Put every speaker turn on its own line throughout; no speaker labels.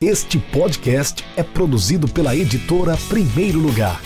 Este podcast é produzido pela editora Primeiro Lugar.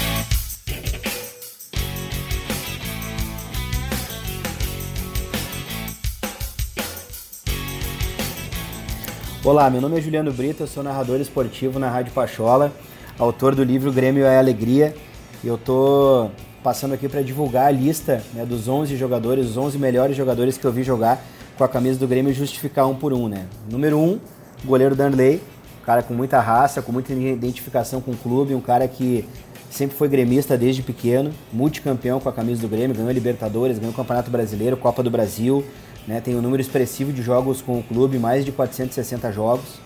Olá, meu nome é Juliano Brito, eu sou narrador esportivo na Rádio Pachola, autor do livro Grêmio é Alegria. E eu tô passando aqui para divulgar a lista né, dos 11 jogadores, os 11 melhores jogadores que eu vi jogar com a camisa do Grêmio justificar um por um, né? Número 1, um, goleiro Danley, um cara com muita raça, com muita identificação com o clube, um cara que sempre foi gremista desde pequeno, multicampeão com a camisa do Grêmio, ganhou Libertadores, ganhou Campeonato Brasileiro, Copa do Brasil, né? Tem um número expressivo de jogos com o clube, mais de 460 jogos.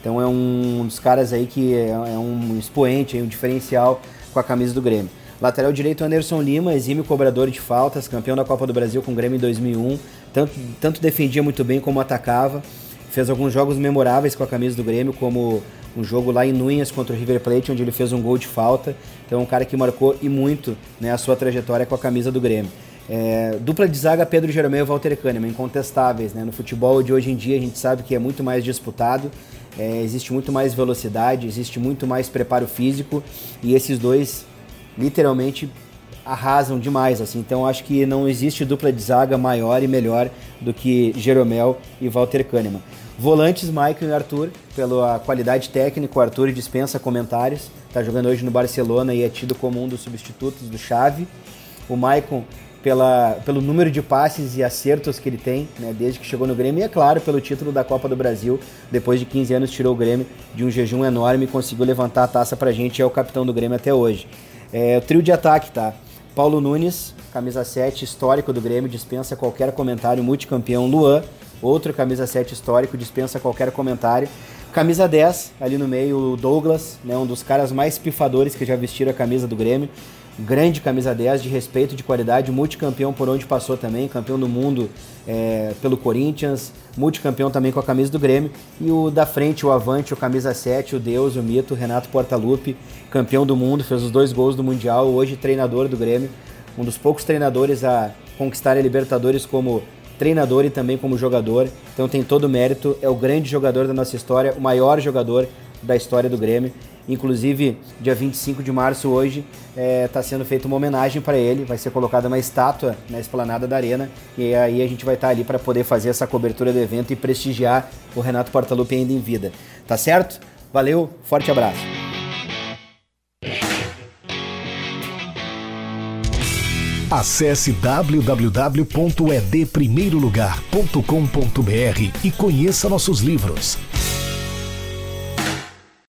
Então é um dos caras aí que é, é um expoente, um diferencial com a camisa do Grêmio. Lateral direito Anderson Lima, exímio cobrador de faltas, campeão da Copa do Brasil com o Grêmio em 2001, tanto, tanto defendia muito bem como atacava. Fez alguns jogos memoráveis com a camisa do Grêmio, como um jogo lá em Núñez contra o River Plate, onde ele fez um gol de falta. Então, é um cara que marcou e muito né, a sua trajetória com a camisa do Grêmio. É, dupla de zaga Pedro Jeromel e Walter Kahneman, incontestáveis. Né? No futebol de hoje em dia a gente sabe que é muito mais disputado, é, existe muito mais velocidade, existe muito mais preparo físico e esses dois literalmente arrasam demais. assim. Então acho que não existe dupla de zaga maior e melhor do que Jeromel e Walter Kahneman. Volantes, Michael e Arthur, pela qualidade técnica, o Arthur dispensa comentários. Está jogando hoje no Barcelona e é tido como um dos substitutos do Xavi. O Maicon pela, pelo número de passes e acertos que ele tem, né, desde que chegou no Grêmio, e é claro, pelo título da Copa do Brasil, depois de 15 anos tirou o Grêmio de um jejum enorme e conseguiu levantar a taça pra gente, é o capitão do Grêmio até hoje. É, o trio de ataque, tá? Paulo Nunes, camisa 7, histórico do Grêmio, dispensa qualquer comentário, multicampeão. Luan, outro camisa 7 histórico, dispensa qualquer comentário. Camisa 10, ali no meio, o Douglas, né, um dos caras mais pifadores que já vestiram a camisa do Grêmio grande camisa 10 de respeito, de qualidade, multicampeão por onde passou também, campeão do mundo é, pelo Corinthians, multicampeão também com a camisa do Grêmio. E o da frente, o Avante, o camisa 7, o Deus, o mito, Renato Portaluppi, campeão do mundo, fez os dois gols do Mundial, hoje treinador do Grêmio, um dos poucos treinadores a conquistar a Libertadores como treinador e também como jogador. Então tem todo o mérito, é o grande jogador da nossa história, o maior jogador da história do Grêmio. Inclusive, dia 25 de março, hoje, está é, tá sendo feita uma homenagem para ele. Vai ser colocada uma estátua na esplanada da Arena. E aí a gente vai estar tá ali para poder fazer essa cobertura do evento e prestigiar o Renato Portaluppi ainda em vida. Tá certo? Valeu, forte abraço.
Acesse www.edprimeirolugar.com.br e conheça nossos livros.